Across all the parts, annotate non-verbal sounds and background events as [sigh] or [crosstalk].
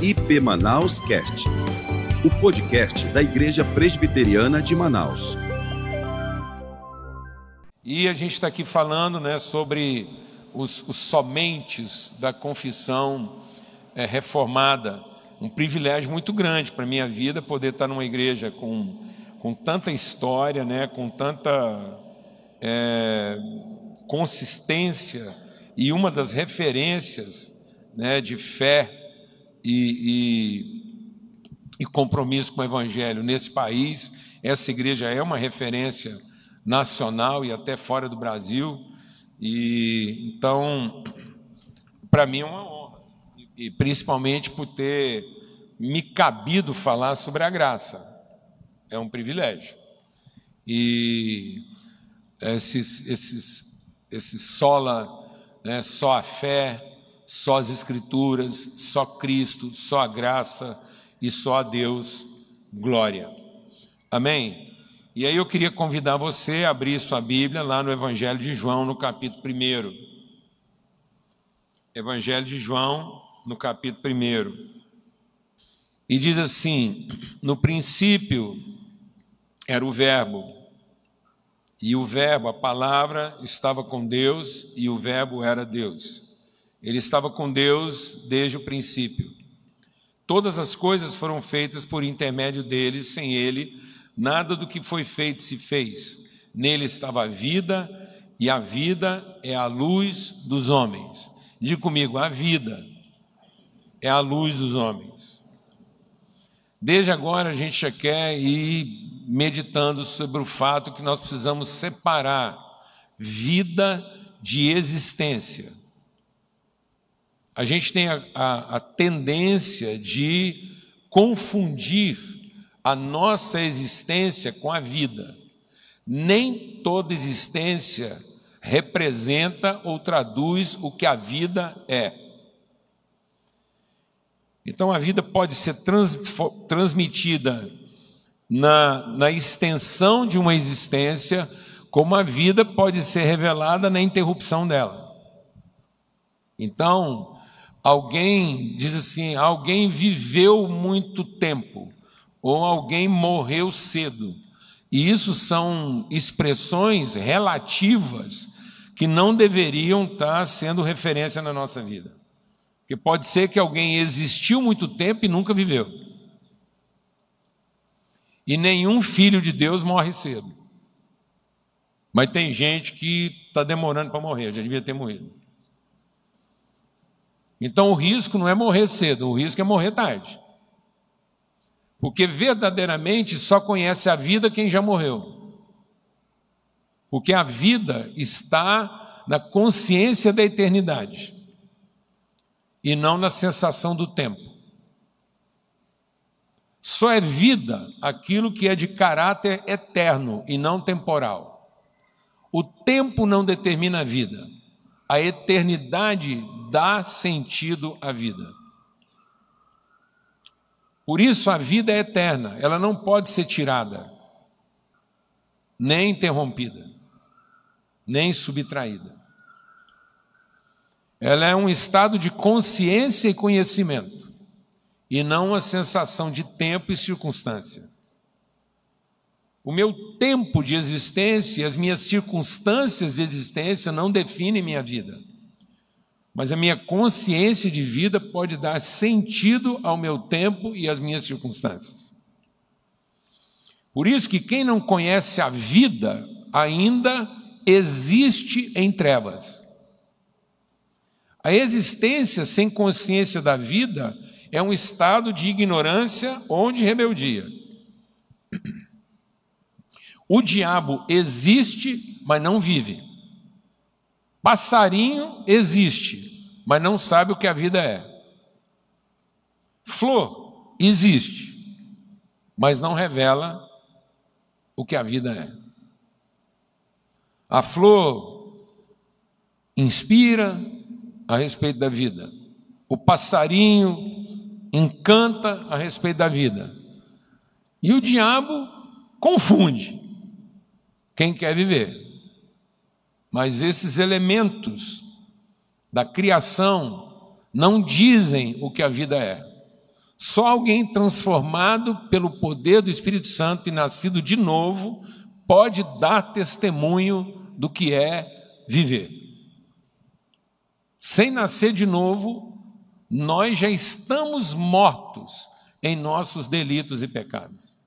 IP Manaus Cast, o podcast da Igreja Presbiteriana de Manaus. E a gente está aqui falando né, sobre os, os somentes da confissão é, reformada. Um privilégio muito grande para a minha vida poder estar numa igreja com, com tanta história, né, com tanta é, consistência e uma das referências né, de fé e, e, e compromisso com o Evangelho nesse país. Essa igreja é uma referência nacional e até fora do Brasil. E então, para mim é uma honra, e principalmente por ter me cabido falar sobre a graça. É um privilégio. E esses, esses, esses sola, né, só a fé, só as Escrituras, só Cristo, só a graça e só a Deus glória. Amém? E aí eu queria convidar você a abrir sua Bíblia lá no Evangelho de João, no capítulo 1. Evangelho de João, no capítulo 1. E diz assim: No princípio era o Verbo, e o Verbo, a palavra, estava com Deus, e o Verbo era Deus. Ele estava com Deus desde o princípio. Todas as coisas foram feitas por intermédio dele, sem ele, nada do que foi feito se fez. Nele estava a vida, e a vida é a luz dos homens. Diga comigo, a vida é a luz dos homens. Desde agora a gente já quer ir meditando sobre o fato que nós precisamos separar vida de existência. A gente tem a, a, a tendência de confundir a nossa existência com a vida. Nem toda existência representa ou traduz o que a vida é. Então a vida pode ser trans, transmitida na, na extensão de uma existência, como a vida pode ser revelada na interrupção dela. Então, Alguém diz assim: alguém viveu muito tempo, ou alguém morreu cedo. E isso são expressões relativas que não deveriam estar sendo referência na nossa vida. Porque pode ser que alguém existiu muito tempo e nunca viveu. E nenhum filho de Deus morre cedo. Mas tem gente que está demorando para morrer, já devia ter morrido. Então o risco não é morrer cedo, o risco é morrer tarde. Porque verdadeiramente só conhece a vida quem já morreu. Porque a vida está na consciência da eternidade e não na sensação do tempo. Só é vida aquilo que é de caráter eterno e não temporal. O tempo não determina a vida, a eternidade dá sentido à vida. Por isso a vida é eterna, ela não pode ser tirada, nem interrompida, nem subtraída. Ela é um estado de consciência e conhecimento, e não uma sensação de tempo e circunstância. O meu tempo de existência, as minhas circunstâncias de existência não definem minha vida mas a minha consciência de vida pode dar sentido ao meu tempo e às minhas circunstâncias. Por isso que quem não conhece a vida ainda existe em trevas. A existência sem consciência da vida é um estado de ignorância ou de rebeldia. O diabo existe, mas não vive. Passarinho existe, mas não sabe o que a vida é. Flor existe, mas não revela o que a vida é. A flor inspira a respeito da vida. O passarinho encanta a respeito da vida. E o diabo confunde quem quer viver. Mas esses elementos da criação não dizem o que a vida é. Só alguém transformado pelo poder do Espírito Santo e nascido de novo pode dar testemunho do que é viver. Sem nascer de novo, nós já estamos mortos em nossos delitos e pecados.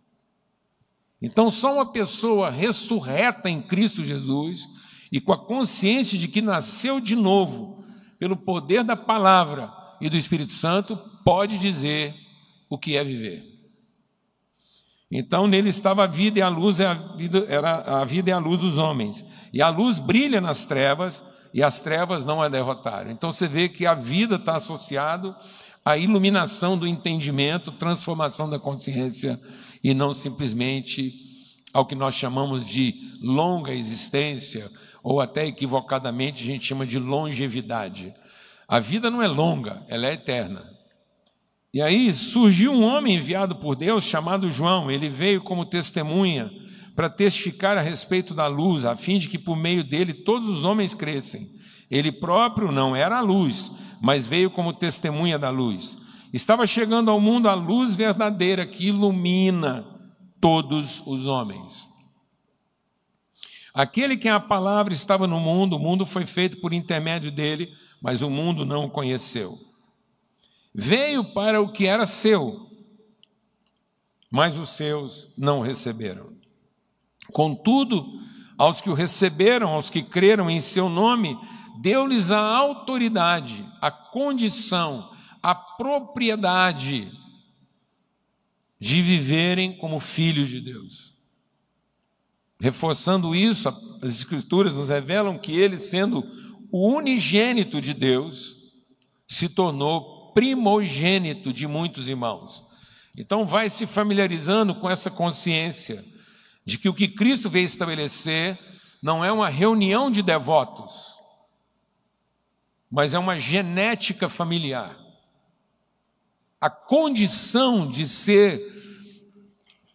Então, só uma pessoa ressurreta em Cristo Jesus e com a consciência de que nasceu de novo pelo poder da palavra e do Espírito Santo pode dizer o que é viver. Então nele estava a vida e a luz é a vida, era a vida e a luz dos homens. E a luz brilha nas trevas e as trevas não a derrotaram. Então você vê que a vida está associado à iluminação do entendimento, transformação da consciência e não simplesmente ao que nós chamamos de longa existência ou até equivocadamente a gente chama de longevidade. A vida não é longa, ela é eterna. E aí surgiu um homem enviado por Deus chamado João. Ele veio como testemunha para testificar a respeito da luz, a fim de que por meio dele todos os homens crescem. Ele próprio não era a luz, mas veio como testemunha da luz. Estava chegando ao mundo a luz verdadeira que ilumina todos os homens. Aquele que a palavra estava no mundo, o mundo foi feito por intermédio dele, mas o mundo não o conheceu. Veio para o que era seu, mas os seus não o receberam. Contudo, aos que o receberam, aos que creram em seu nome, deu-lhes a autoridade, a condição, a propriedade de viverem como filhos de Deus. Reforçando isso, as Escrituras nos revelam que ele, sendo o unigênito de Deus, se tornou primogênito de muitos irmãos. Então, vai se familiarizando com essa consciência de que o que Cristo veio estabelecer não é uma reunião de devotos, mas é uma genética familiar. A condição de ser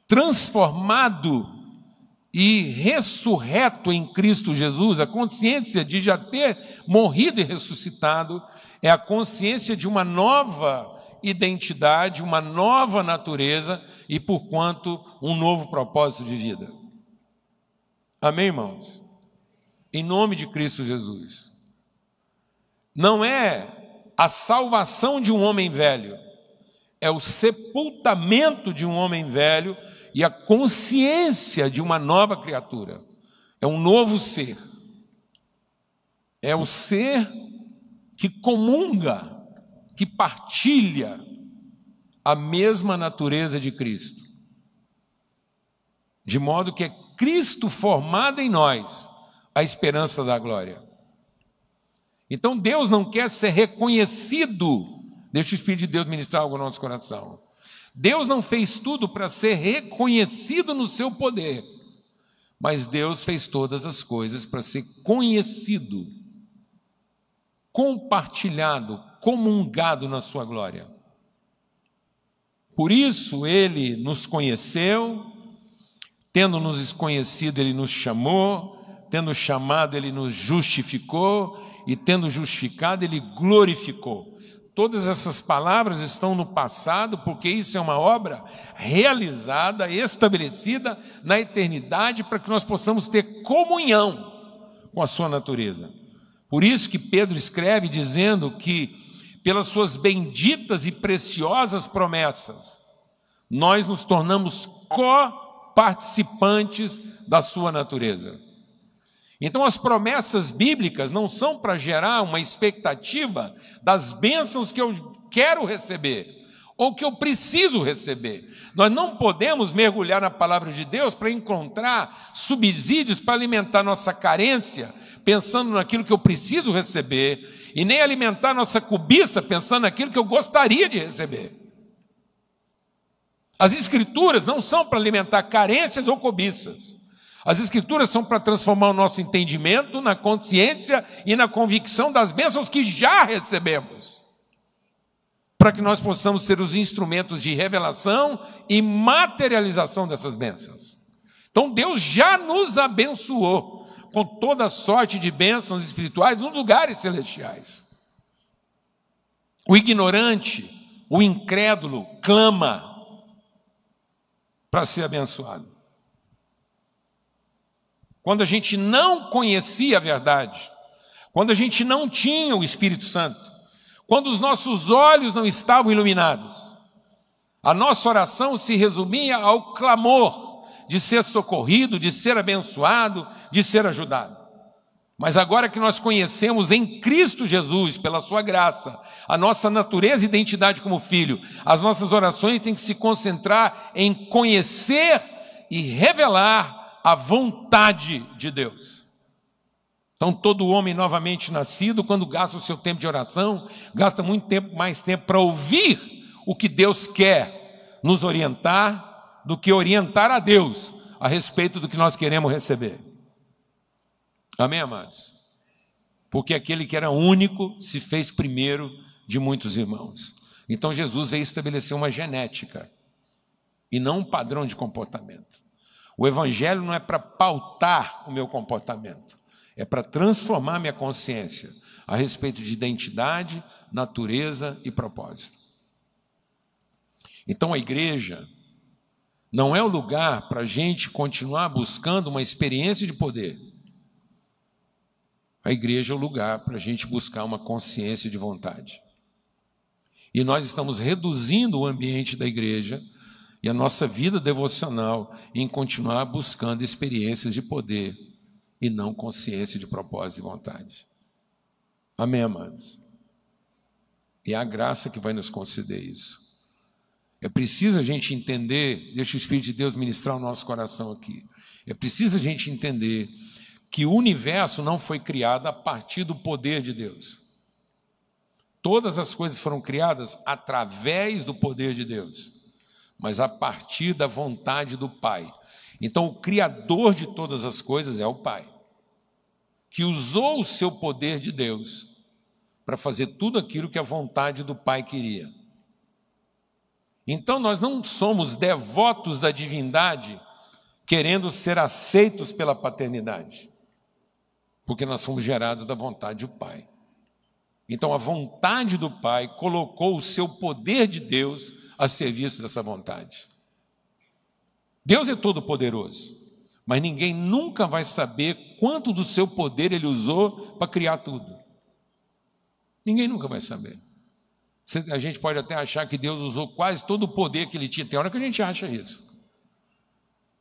transformado e ressurreto em Cristo Jesus, a consciência de já ter morrido e ressuscitado, é a consciência de uma nova identidade, uma nova natureza e, porquanto, um novo propósito de vida. Amém, irmãos? Em nome de Cristo Jesus. Não é a salvação de um homem velho, é o sepultamento de um homem velho e a consciência de uma nova criatura. É um novo ser. É o ser que comunga, que partilha a mesma natureza de Cristo. De modo que é Cristo formado em nós a esperança da glória. Então Deus não quer ser reconhecido. Deixa o Espírito de Deus ministrar algo no nosso coração. Deus não fez tudo para ser reconhecido no seu poder, mas Deus fez todas as coisas para ser conhecido compartilhado, comungado na sua glória. Por isso ele nos conheceu, tendo nos conhecido, ele nos chamou, tendo chamado, ele nos justificou, e tendo justificado, ele glorificou. Todas essas palavras estão no passado, porque isso é uma obra realizada, estabelecida na eternidade, para que nós possamos ter comunhão com a sua natureza. Por isso que Pedro escreve dizendo que, pelas suas benditas e preciosas promessas, nós nos tornamos co-participantes da sua natureza. Então, as promessas bíblicas não são para gerar uma expectativa das bênçãos que eu quero receber ou que eu preciso receber. Nós não podemos mergulhar na palavra de Deus para encontrar subsídios para alimentar nossa carência pensando naquilo que eu preciso receber, e nem alimentar nossa cobiça pensando naquilo que eu gostaria de receber. As Escrituras não são para alimentar carências ou cobiças. As Escrituras são para transformar o nosso entendimento na consciência e na convicção das bênçãos que já recebemos, para que nós possamos ser os instrumentos de revelação e materialização dessas bênçãos. Então Deus já nos abençoou com toda sorte de bênçãos espirituais nos lugares celestiais. O ignorante o incrédulo clama para ser abençoado. Quando a gente não conhecia a verdade, quando a gente não tinha o Espírito Santo, quando os nossos olhos não estavam iluminados, a nossa oração se resumia ao clamor de ser socorrido, de ser abençoado, de ser ajudado. Mas agora que nós conhecemos em Cristo Jesus, pela Sua graça, a nossa natureza e identidade como filho, as nossas orações têm que se concentrar em conhecer e revelar a vontade de Deus. Então, todo homem novamente nascido, quando gasta o seu tempo de oração, gasta muito tempo, mais tempo para ouvir o que Deus quer nos orientar, do que orientar a Deus a respeito do que nós queremos receber. Amém, amados? Porque aquele que era único se fez primeiro de muitos irmãos. Então Jesus veio estabelecer uma genética e não um padrão de comportamento. O evangelho não é para pautar o meu comportamento, é para transformar minha consciência a respeito de identidade, natureza e propósito. Então a igreja não é o lugar para a gente continuar buscando uma experiência de poder. A igreja é o lugar para a gente buscar uma consciência de vontade. E nós estamos reduzindo o ambiente da igreja e a nossa vida devocional em continuar buscando experiências de poder e não consciência de propósito e vontade. Amém, amados? E é a graça que vai nos conceder isso. É preciso a gente entender, deixa o Espírito de Deus ministrar o nosso coração aqui. É preciso a gente entender que o universo não foi criado a partir do poder de Deus. Todas as coisas foram criadas através do poder de Deus, mas a partir da vontade do Pai. Então, o Criador de todas as coisas é o Pai, que usou o seu poder de Deus para fazer tudo aquilo que a vontade do Pai queria. Então, nós não somos devotos da divindade querendo ser aceitos pela paternidade porque nós somos gerados da vontade do Pai. Então, a vontade do Pai colocou o seu poder de Deus a serviço dessa vontade. Deus é todo-poderoso, mas ninguém nunca vai saber quanto do seu poder ele usou para criar tudo. Ninguém nunca vai saber. A gente pode até achar que Deus usou quase todo o poder que ele tinha. Tem hora que a gente acha isso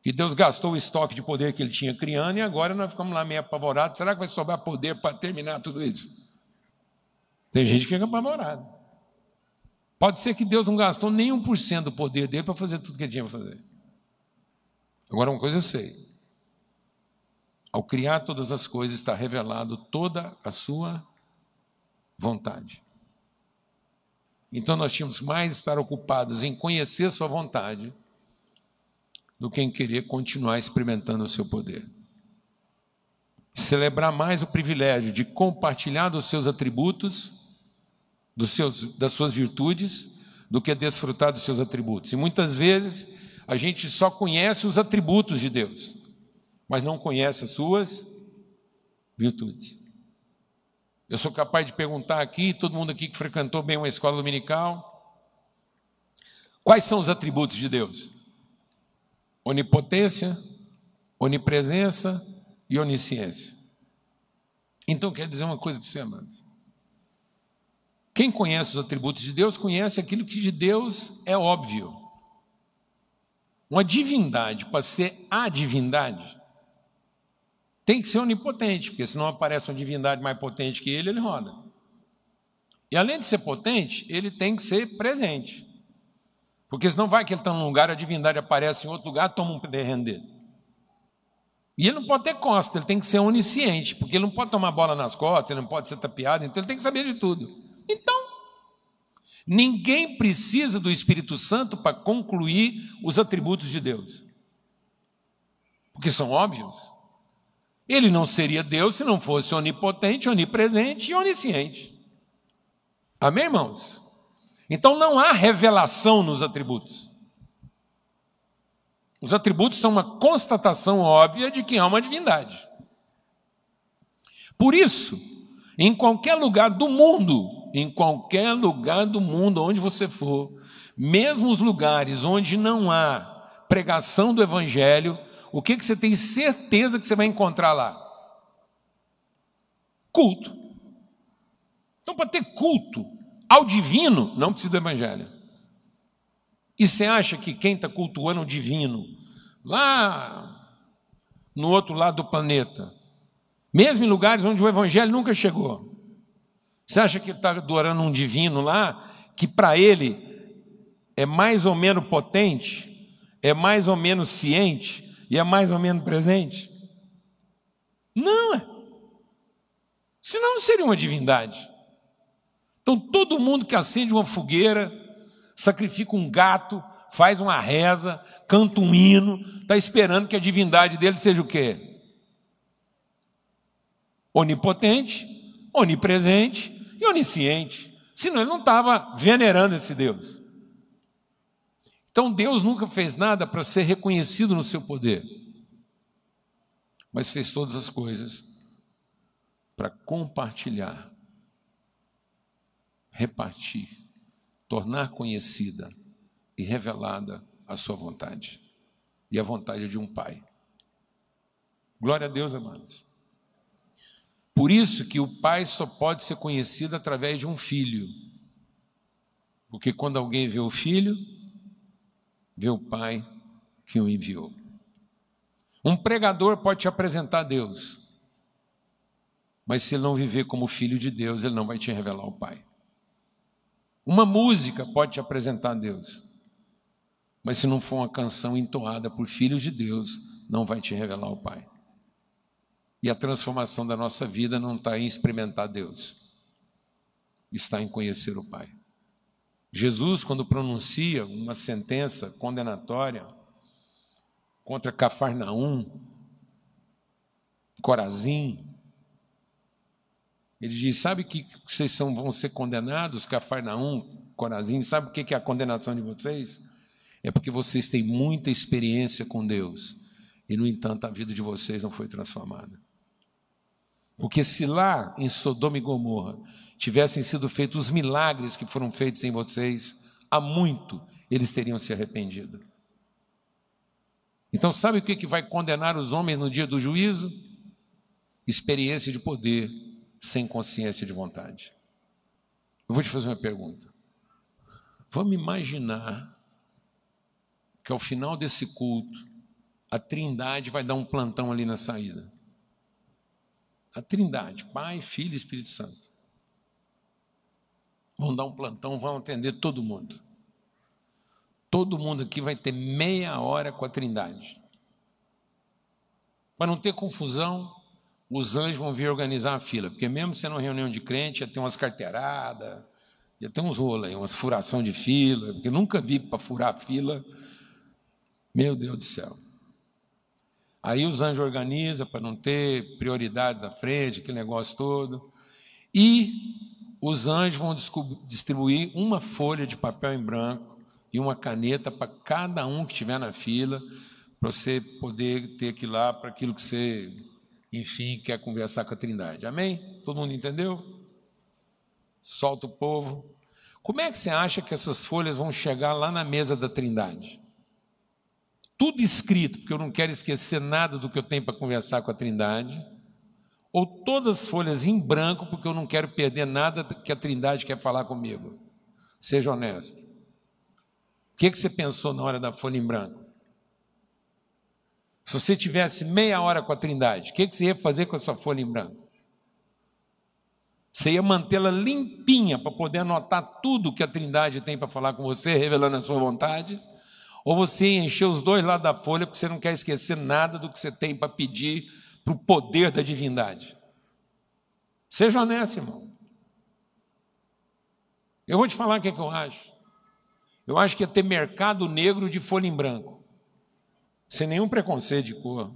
que Deus gastou o estoque de poder que ele tinha criando e agora nós ficamos lá meio apavorados. Será que vai sobrar poder para terminar tudo isso? Tem gente que fica apavorado. Pode ser que Deus não gastou nem um por cento do poder dele para fazer tudo que ele tinha para fazer. Agora, uma coisa eu sei: ao criar todas as coisas, está revelado toda a sua vontade. Então, nós tínhamos mais estar ocupados em conhecer Sua vontade do que em querer continuar experimentando o seu poder. Celebrar mais o privilégio de compartilhar dos seus atributos, dos seus, das suas virtudes, do que desfrutar dos seus atributos. E muitas vezes a gente só conhece os atributos de Deus, mas não conhece as suas virtudes. Eu sou capaz de perguntar aqui, todo mundo aqui que frequentou bem uma escola dominical, quais são os atributos de Deus? onipotência, onipresença e onisciência. Então, quer dizer uma coisa para você, amados. Quem conhece os atributos de Deus, conhece aquilo que de Deus é óbvio. Uma divindade, para ser a divindade, tem que ser onipotente, porque senão aparece uma divindade mais potente que ele, ele roda. E além de ser potente, ele tem que ser presente. Porque senão vai que ele está num lugar, a divindade aparece em outro lugar, toma um terreno dele. E ele não pode ter costa, ele tem que ser onisciente, porque ele não pode tomar bola nas costas, ele não pode ser tapeado, então ele tem que saber de tudo. Então, ninguém precisa do Espírito Santo para concluir os atributos de Deus. Porque são óbvios. Ele não seria Deus se não fosse onipotente, onipresente e onisciente. Amém, irmãos? Então não há revelação nos atributos. Os atributos são uma constatação óbvia de que há uma divindade. Por isso, em qualquer lugar do mundo em qualquer lugar do mundo, onde você for, mesmo os lugares onde não há pregação do Evangelho, o que, que você tem certeza que você vai encontrar lá? Culto. Então, para ter culto ao divino, não precisa do Evangelho. E você acha que quem está cultuando o divino, lá no outro lado do planeta, mesmo em lugares onde o Evangelho nunca chegou, você acha que está adorando um divino lá, que para ele é mais ou menos potente, é mais ou menos ciente e é mais ou menos presente? Não é. Senão não seria uma divindade. Então todo mundo que acende uma fogueira, sacrifica um gato, faz uma reza, canta um hino, está esperando que a divindade dele seja o quê? Onipotente, onipresente onisciente. Senão ele não estava venerando esse Deus. Então Deus nunca fez nada para ser reconhecido no seu poder, mas fez todas as coisas para compartilhar, repartir tornar conhecida e revelada a sua vontade e a vontade de um pai. Glória a Deus, amados. Por isso que o pai só pode ser conhecido através de um filho. Porque quando alguém vê o filho, vê o pai que o enviou. Um pregador pode te apresentar a Deus, mas se ele não viver como filho de Deus, ele não vai te revelar o pai. Uma música pode te apresentar a Deus, mas se não for uma canção entoada por filhos de Deus, não vai te revelar o Pai. E a transformação da nossa vida não está em experimentar Deus, está em conhecer o Pai. Jesus, quando pronuncia uma sentença condenatória contra Cafarnaum, Corazim, ele diz: Sabe que vocês são, vão ser condenados, Cafarnaum, Corazim? Sabe o que é a condenação de vocês? É porque vocês têm muita experiência com Deus e, no entanto, a vida de vocês não foi transformada. Porque se lá em Sodoma e Gomorra tivessem sido feitos os milagres que foram feitos em vocês, há muito eles teriam se arrependido. Então, sabe o que vai condenar os homens no dia do juízo? Experiência de poder sem consciência de vontade. Eu vou te fazer uma pergunta. Vamos imaginar que ao final desse culto, a Trindade vai dar um plantão ali na saída. A Trindade, Pai, Filho e Espírito Santo. Vão dar um plantão, vão atender todo mundo. Todo mundo aqui vai ter meia hora com a Trindade. Para não ter confusão, os anjos vão vir organizar a fila, porque mesmo sendo uma reunião de crente, ia ter umas carteiradas, ia ter uns rolos aí, umas furação de fila, porque nunca vi para furar a fila. Meu Deus do céu. Aí os anjos organizam para não ter prioridades à frente, aquele negócio todo. E os anjos vão distribuir uma folha de papel em branco e uma caneta para cada um que estiver na fila, para você poder ter aquilo lá para aquilo que você enfim, quer conversar com a Trindade. Amém? Todo mundo entendeu? Solta o povo. Como é que você acha que essas folhas vão chegar lá na mesa da Trindade? Tudo escrito, porque eu não quero esquecer nada do que eu tenho para conversar com a Trindade. Ou todas as folhas em branco, porque eu não quero perder nada que a Trindade quer falar comigo. Seja honesto. O que, que você pensou na hora da folha em branco? Se você tivesse meia hora com a Trindade, o que, você ia fazer com a sua folha em branco? Você ia mantê-la limpinha para poder anotar tudo que a Trindade tem para falar com você, revelando a sua vontade? Ou você encher os dois lados da folha porque você não quer esquecer nada do que você tem para pedir para o poder da divindade? Seja honesto, irmão. Eu vou te falar o que, é que eu acho. Eu acho que ia ter mercado negro de folha em branco sem nenhum preconceito de cor.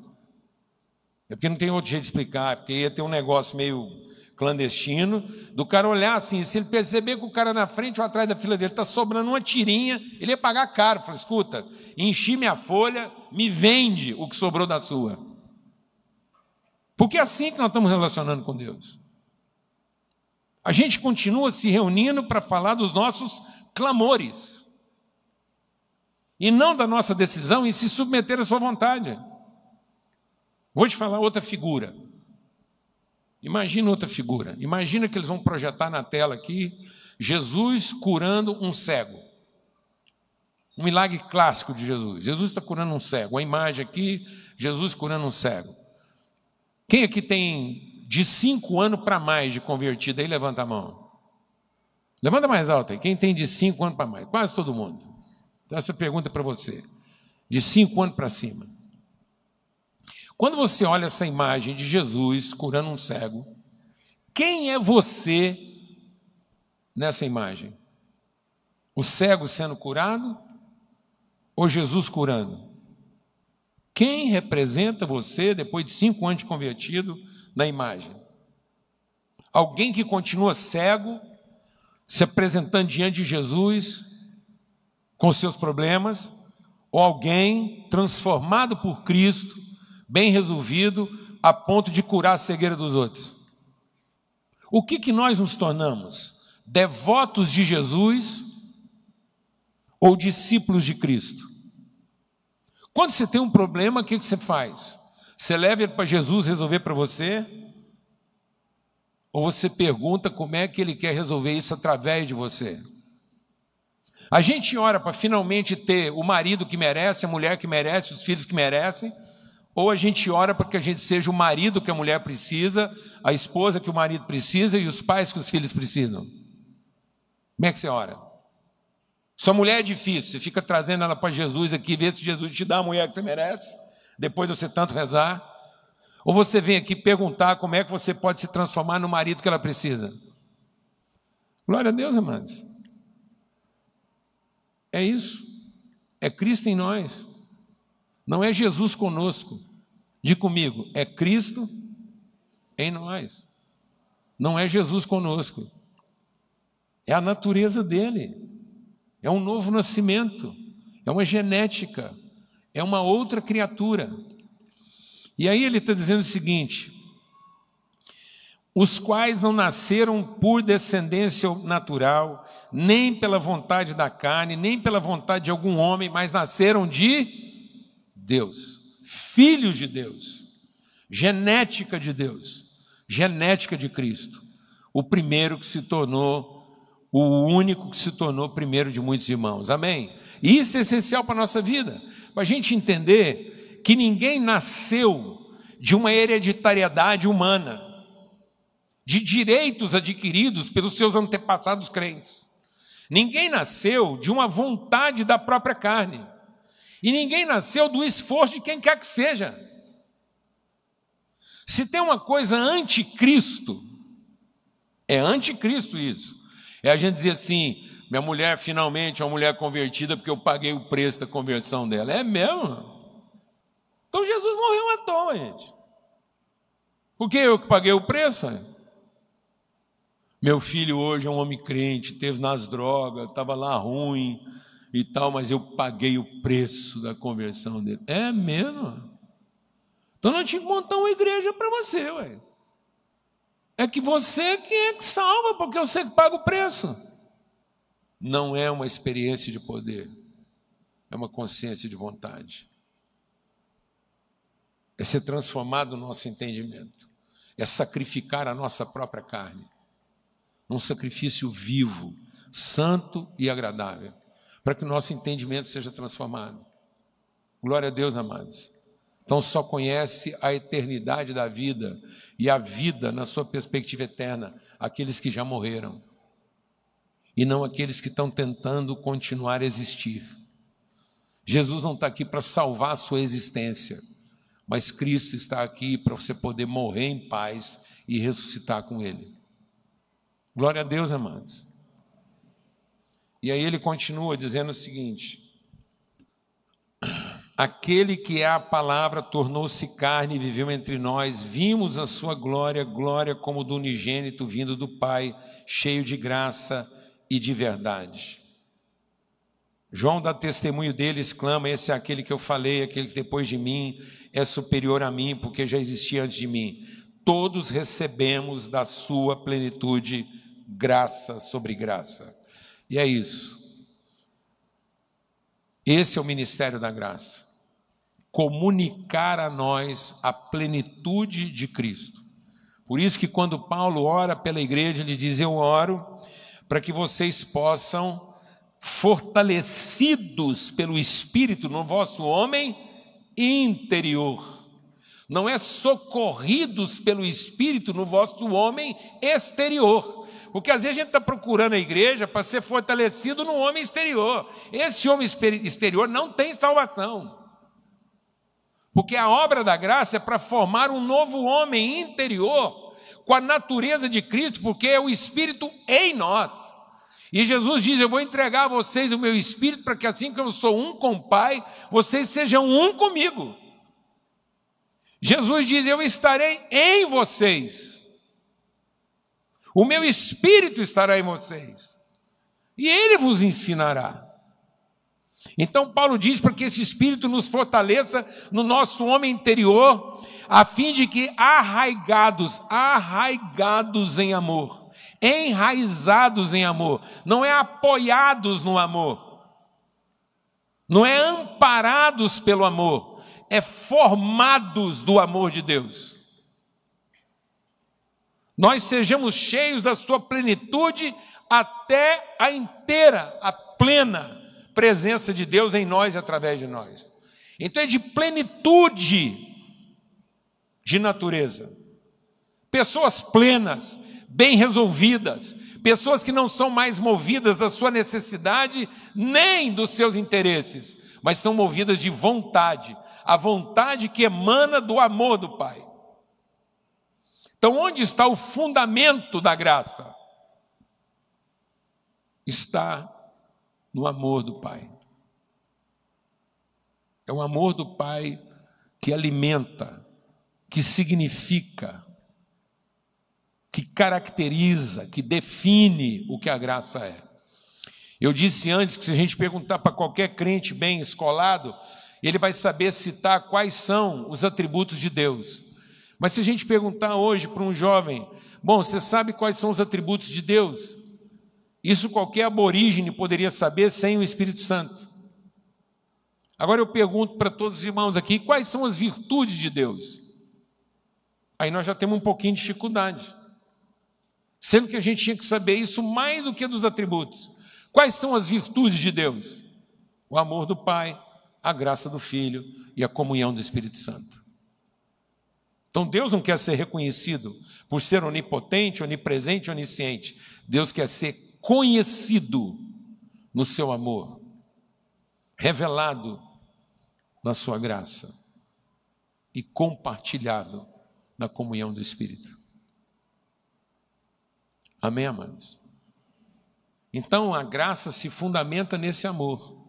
É porque não tem outro jeito de explicar, é porque ia ter um negócio meio clandestino, do cara olhar assim, se ele perceber que o cara na frente ou atrás da fila dele está sobrando uma tirinha, ele ia pagar caro. Falei, escuta, enchi minha folha, me vende o que sobrou da sua. Porque é assim que nós estamos relacionando com Deus. A gente continua se reunindo para falar dos nossos clamores. E não da nossa decisão em se submeter à sua vontade. Vou te falar outra figura. Imagina outra figura. Imagina que eles vão projetar na tela aqui Jesus curando um cego. Um milagre clássico de Jesus. Jesus está curando um cego. A imagem aqui, Jesus curando um cego. Quem aqui tem de cinco anos para mais de convertido aí, levanta a mão. Levanta mais alto aí. Quem tem de cinco anos para mais? Quase todo mundo. Então, essa pergunta é para você. De cinco anos para cima. Quando você olha essa imagem de Jesus curando um cego, quem é você nessa imagem? O cego sendo curado ou Jesus curando? Quem representa você depois de cinco anos de convertido na imagem? Alguém que continua cego, se apresentando diante de Jesus com seus problemas, ou alguém transformado por Cristo bem resolvido, a ponto de curar a cegueira dos outros. O que, que nós nos tornamos? Devotos de Jesus ou discípulos de Cristo? Quando você tem um problema, o que, que você faz? Você leva ele para Jesus resolver para você? Ou você pergunta como é que ele quer resolver isso através de você? A gente ora para finalmente ter o marido que merece, a mulher que merece, os filhos que merecem, ou a gente ora para que a gente seja o marido que a mulher precisa, a esposa que o marido precisa e os pais que os filhos precisam. Como é que você ora? Sua mulher é difícil, você fica trazendo ela para Jesus aqui, vê se Jesus te dá a mulher que você merece, depois de você tanto rezar. Ou você vem aqui perguntar como é que você pode se transformar no marido que ela precisa. Glória a Deus, amados. É isso. É Cristo em nós. Não é Jesus conosco. De comigo, é Cristo em nós. Não é Jesus conosco. É a natureza dele. É um novo nascimento. É uma genética. É uma outra criatura. E aí ele está dizendo o seguinte: os quais não nasceram por descendência natural, nem pela vontade da carne, nem pela vontade de algum homem, mas nasceram de Deus filhos de Deus, genética de Deus, genética de Cristo, o primeiro que se tornou, o único que se tornou primeiro de muitos irmãos, amém? E isso é essencial para a nossa vida, para a gente entender que ninguém nasceu de uma hereditariedade humana, de direitos adquiridos pelos seus antepassados crentes. Ninguém nasceu de uma vontade da própria carne. E ninguém nasceu do esforço de quem quer que seja. Se tem uma coisa anticristo, é anticristo isso. É a gente dizer assim: minha mulher finalmente é uma mulher convertida porque eu paguei o preço da conversão dela. É mesmo? Então Jesus morreu à toa, gente. Por que eu que paguei o preço? Meu filho hoje é um homem crente, teve nas drogas, estava lá ruim, e tal, mas eu paguei o preço da conversão dele. É mesmo? Então não tinha que montar uma igreja para você, ué. É que você que é que salva, porque você que paga o preço. Não é uma experiência de poder, é uma consciência de vontade. É ser transformado no nosso entendimento, é sacrificar a nossa própria carne, num sacrifício vivo, santo e agradável para que o nosso entendimento seja transformado. Glória a Deus, amados. Então só conhece a eternidade da vida e a vida na sua perspectiva eterna aqueles que já morreram e não aqueles que estão tentando continuar a existir. Jesus não está aqui para salvar a sua existência, mas Cristo está aqui para você poder morrer em paz e ressuscitar com Ele. Glória a Deus, amados. E aí ele continua dizendo o seguinte: Aquele que é a palavra tornou-se carne e viveu entre nós, vimos a sua glória, glória como do unigênito vindo do Pai, cheio de graça e de verdade. João dá testemunho dele, exclama: Esse é aquele que eu falei, aquele que depois de mim é superior a mim, porque já existia antes de mim. Todos recebemos da sua plenitude graça sobre graça. E é isso. Esse é o ministério da graça. Comunicar a nós a plenitude de Cristo. Por isso que quando Paulo ora pela igreja, ele diz: Eu oro para que vocês possam, fortalecidos pelo Espírito no vosso homem interior, não é socorridos pelo Espírito no vosso homem exterior. Porque às vezes a gente está procurando a igreja para ser fortalecido no homem exterior. Esse homem exterior não tem salvação. Porque a obra da graça é para formar um novo homem interior, com a natureza de Cristo, porque é o Espírito em nós. E Jesus diz: Eu vou entregar a vocês o meu Espírito, para que assim como eu sou um com o Pai, vocês sejam um comigo. Jesus diz: Eu estarei em vocês, o meu espírito estará em vocês, e ele vos ensinará. Então, Paulo diz para que esse espírito nos fortaleça no nosso homem interior, a fim de que arraigados, arraigados em amor, enraizados em amor, não é apoiados no amor, não é amparados pelo amor, é formados do amor de Deus. Nós sejamos cheios da sua plenitude até a inteira, a plena presença de Deus em nós e através de nós. Então é de plenitude de natureza. Pessoas plenas, bem resolvidas, pessoas que não são mais movidas da sua necessidade nem dos seus interesses, mas são movidas de vontade, a vontade que emana do amor do Pai. Então, onde está o fundamento da graça? Está no amor do Pai. É o amor do Pai que alimenta, que significa, que caracteriza, que define o que a graça é. Eu disse antes que se a gente perguntar para qualquer crente bem escolado, ele vai saber citar quais são os atributos de Deus. Mas se a gente perguntar hoje para um jovem, bom, você sabe quais são os atributos de Deus? Isso qualquer aborígene poderia saber sem o Espírito Santo. Agora eu pergunto para todos os irmãos aqui, quais são as virtudes de Deus? Aí nós já temos um pouquinho de dificuldade. Sendo que a gente tinha que saber isso mais do que dos atributos. Quais são as virtudes de Deus? O amor do Pai, a graça do Filho e a comunhão do Espírito Santo. Então Deus não quer ser reconhecido por ser onipotente, onipresente, onisciente. Deus quer ser conhecido no seu amor, revelado na sua graça e compartilhado na comunhão do Espírito. Amém, amados? Então a graça se fundamenta nesse amor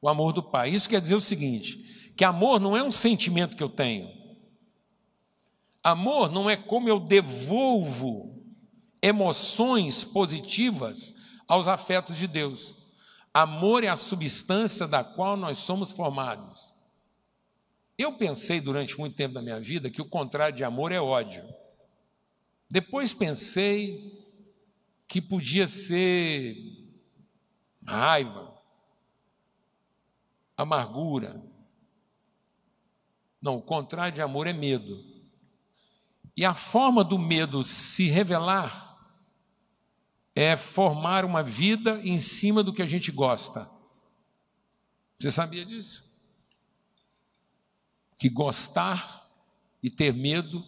o amor do Pai. Isso quer dizer o seguinte: que amor não é um sentimento que eu tenho. Amor não é como eu devolvo emoções positivas aos afetos de Deus. Amor é a substância da qual nós somos formados. Eu pensei durante muito tempo da minha vida que o contrário de amor é ódio. Depois pensei que podia ser raiva, amargura. Não, o contrário de amor é medo. E a forma do medo se revelar é formar uma vida em cima do que a gente gosta. Você sabia disso? Que gostar e ter medo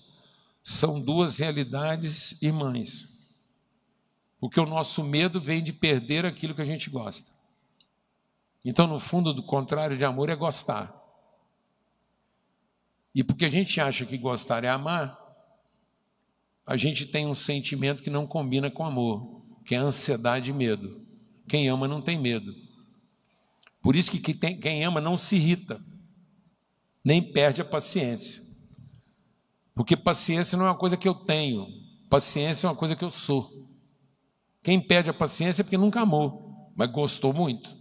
são duas realidades irmãs. Porque o nosso medo vem de perder aquilo que a gente gosta. Então, no fundo, do contrário de amor é gostar. E porque a gente acha que gostar é amar, a gente tem um sentimento que não combina com amor, que é ansiedade e medo. Quem ama não tem medo. Por isso que quem ama não se irrita, nem perde a paciência. Porque paciência não é uma coisa que eu tenho, paciência é uma coisa que eu sou. Quem perde a paciência é porque nunca amou, mas gostou muito.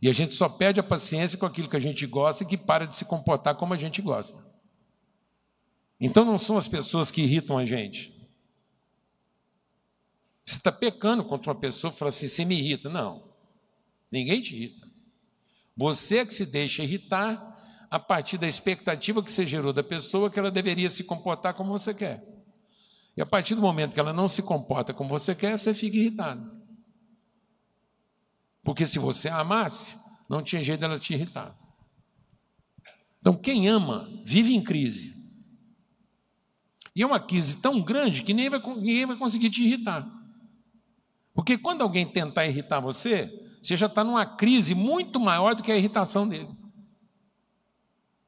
E a gente só perde a paciência com aquilo que a gente gosta e que para de se comportar como a gente gosta. Então não são as pessoas que irritam a gente. Você está pecando contra uma pessoa e fala assim: você me irrita. Não, ninguém te irrita. Você é que se deixa irritar a partir da expectativa que você gerou da pessoa que ela deveria se comportar como você quer. E a partir do momento que ela não se comporta como você quer, você fica irritado. Porque se você a amasse, não tinha jeito dela te irritar. Então, quem ama, vive em crise. E é uma crise tão grande que nem vai, ninguém vai conseguir te irritar. Porque quando alguém tentar irritar você, você já está numa crise muito maior do que a irritação dele.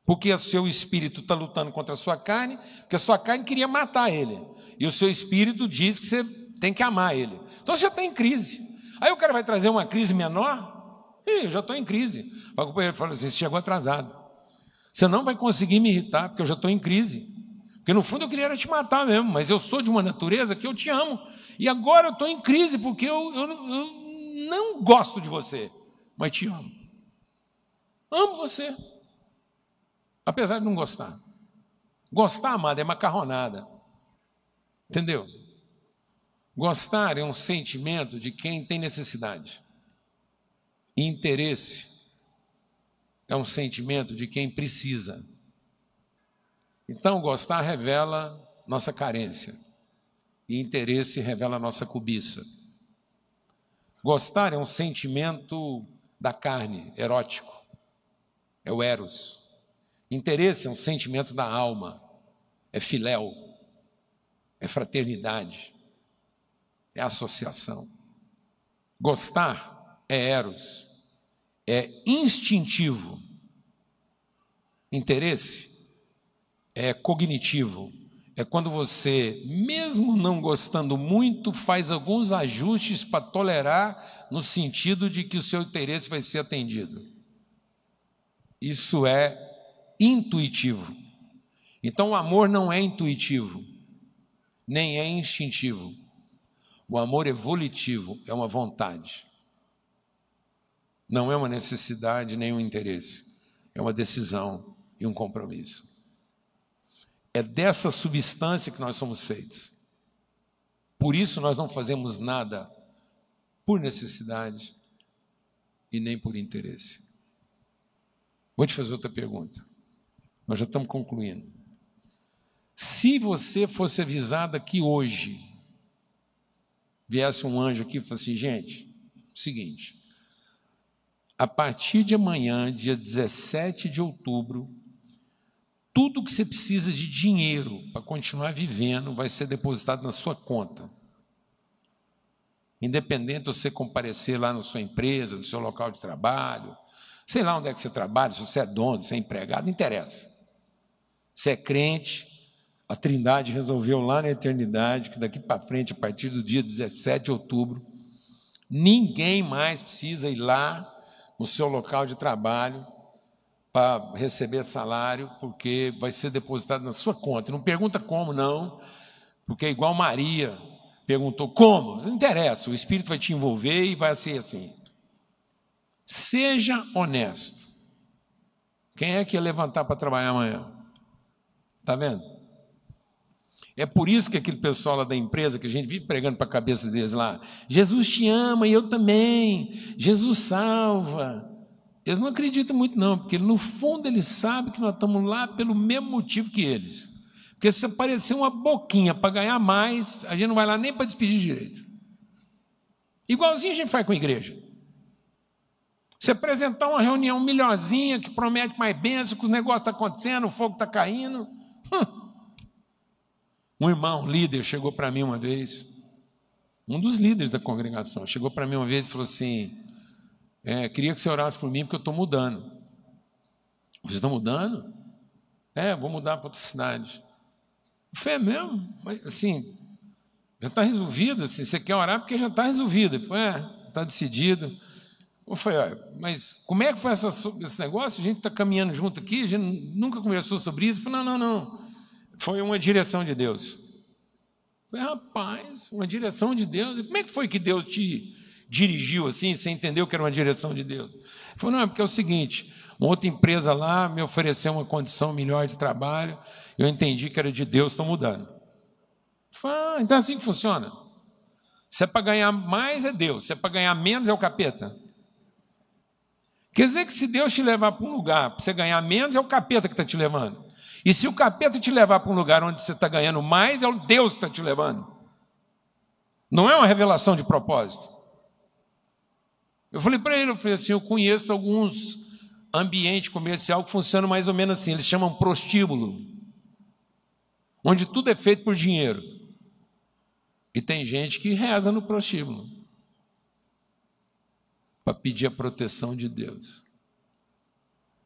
Porque o seu espírito está lutando contra a sua carne, porque a sua carne queria matar ele. E o seu espírito diz que você tem que amar ele. Então você já está em crise. Aí o cara vai trazer uma crise menor? Ih, eu já estou em crise. O companheiro fala assim: você chegou atrasado. Você não vai conseguir me irritar, porque eu já estou em crise. Porque no fundo eu queria te matar mesmo, mas eu sou de uma natureza que eu te amo. E agora eu estou em crise porque eu, eu, eu não gosto de você, mas te amo. Amo você. Apesar de não gostar. Gostar, amada, é macarronada. Entendeu? Gostar é um sentimento de quem tem necessidade. Interesse é um sentimento de quem precisa. Então, gostar revela nossa carência, e interesse revela nossa cobiça. Gostar é um sentimento da carne, erótico, é o eros. Interesse é um sentimento da alma, é filéu, é fraternidade, é associação. Gostar é eros, é instintivo. Interesse é cognitivo. É quando você, mesmo não gostando muito, faz alguns ajustes para tolerar, no sentido de que o seu interesse vai ser atendido. Isso é intuitivo. Então, o amor não é intuitivo, nem é instintivo. O amor evolutivo é uma vontade. Não é uma necessidade nem um interesse. É uma decisão e um compromisso. É dessa substância que nós somos feitos. Por isso nós não fazemos nada por necessidade e nem por interesse. Vou te fazer outra pergunta. Nós já estamos concluindo. Se você fosse avisado aqui hoje, viesse um anjo aqui e falasse assim, gente, seguinte, a partir de amanhã, dia 17 de outubro, tudo que você precisa de dinheiro para continuar vivendo vai ser depositado na sua conta. Independente de você comparecer lá na sua empresa, no seu local de trabalho, sei lá onde é que você trabalha, se você é dono, se é empregado, não interessa. Se é crente, a Trindade resolveu lá na eternidade que daqui para frente, a partir do dia 17 de outubro, ninguém mais precisa ir lá no seu local de trabalho para receber salário, porque vai ser depositado na sua conta. Não pergunta como, não, porque é igual Maria perguntou como. Não interessa, o Espírito vai te envolver e vai ser assim. Seja honesto. Quem é que ia levantar para trabalhar amanhã? Está vendo? É por isso que aquele pessoal lá da empresa, que a gente vive pregando para a cabeça deles lá, Jesus te ama e eu também, Jesus salva. Eles não acreditam muito, não, porque no fundo eles sabem que nós estamos lá pelo mesmo motivo que eles. Porque se aparecer uma boquinha para ganhar mais, a gente não vai lá nem para despedir direito. Igualzinho a gente faz com a igreja. Se apresentar uma reunião melhorzinha, que promete mais bênção, que os negócios estão tá acontecendo, o fogo está caindo. Um irmão, um líder, chegou para mim uma vez, um dos líderes da congregação, chegou para mim uma vez e falou assim: é, queria que você orasse por mim porque eu estou mudando. Vocês estão mudando? É, vou mudar para outra cidade. Fé mesmo? Mas, assim, já está resolvido. Assim, você quer orar porque já está resolvido. É, está decidido. Eu falei, mas como é que foi essa, esse negócio? A gente está caminhando junto aqui, a gente nunca conversou sobre isso. Eu falei, não, não, não. Foi uma direção de Deus. Eu falei, rapaz, uma direção de Deus. E como é que foi que Deus te dirigiu assim, você entendeu que era uma direção de Deus? Ele falou, não, é porque é o seguinte, uma outra empresa lá me ofereceu uma condição melhor de trabalho, eu entendi que era de Deus, estou mudando. Falei, ah, então é assim que funciona. Se é para ganhar mais, é Deus. Se é para ganhar menos, é o capeta. Quer dizer que se Deus te levar para um lugar para você ganhar menos, é o capeta que está te levando. E se o capeta te levar para um lugar onde você está ganhando mais, é o Deus que está te levando. Não é uma revelação de propósito. Eu falei para ele, eu falei assim, eu conheço alguns ambientes comercial que funcionam mais ou menos assim, eles chamam prostíbulo, onde tudo é feito por dinheiro. E tem gente que reza no prostíbulo para pedir a proteção de Deus.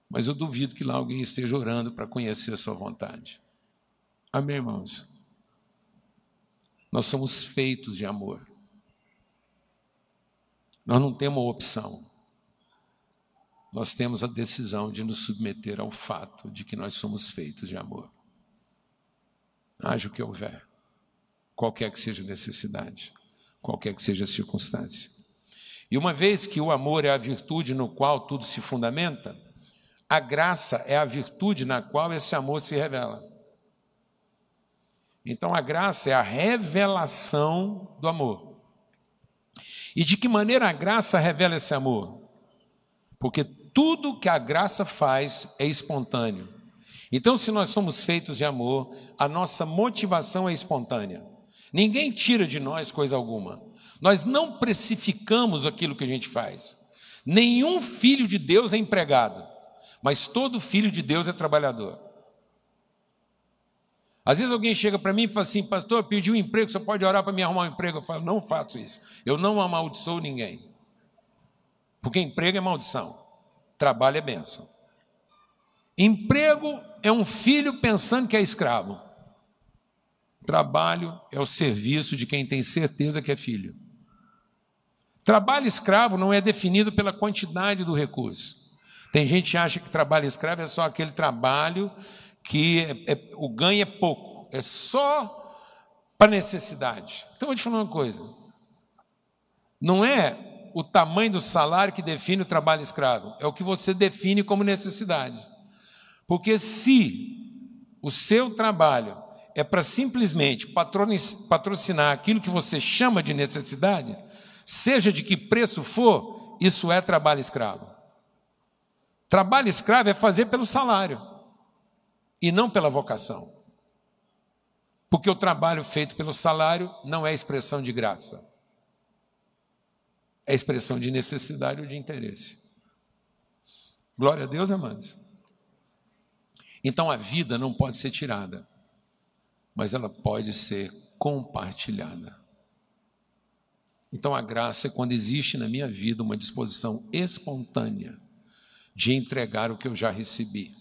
Mas eu duvido que lá alguém esteja orando para conhecer a sua vontade. Amém, irmãos? Nós somos feitos de amor. Nós não temos opção. Nós temos a decisão de nos submeter ao fato de que nós somos feitos de amor. Haja o que houver, qualquer que seja a necessidade, qualquer que seja a circunstância. E uma vez que o amor é a virtude no qual tudo se fundamenta, a graça é a virtude na qual esse amor se revela. Então a graça é a revelação do amor. E de que maneira a graça revela esse amor? Porque tudo que a graça faz é espontâneo. Então, se nós somos feitos de amor, a nossa motivação é espontânea. Ninguém tira de nós coisa alguma. Nós não precificamos aquilo que a gente faz. Nenhum filho de Deus é empregado, mas todo filho de Deus é trabalhador. Às vezes alguém chega para mim e fala assim, pastor, eu pedi um emprego, você pode orar para me arrumar um emprego? Eu falo, não faço isso. Eu não amaldiçoo ninguém. Porque emprego é maldição, trabalho é bênção. Emprego é um filho pensando que é escravo. Trabalho é o serviço de quem tem certeza que é filho. Trabalho escravo não é definido pela quantidade do recurso. Tem gente que acha que trabalho escravo é só aquele trabalho que é, é, o ganho é pouco, é só para necessidade. Então, vou te falar uma coisa: não é o tamanho do salário que define o trabalho escravo, é o que você define como necessidade. Porque se o seu trabalho é para simplesmente patrocinar aquilo que você chama de necessidade, seja de que preço for, isso é trabalho escravo. Trabalho escravo é fazer pelo salário e não pela vocação. Porque o trabalho feito pelo salário não é expressão de graça, é expressão de necessidade ou de interesse. Glória a Deus, amados. Então a vida não pode ser tirada, mas ela pode ser compartilhada. Então a graça é quando existe na minha vida uma disposição espontânea de entregar o que eu já recebi.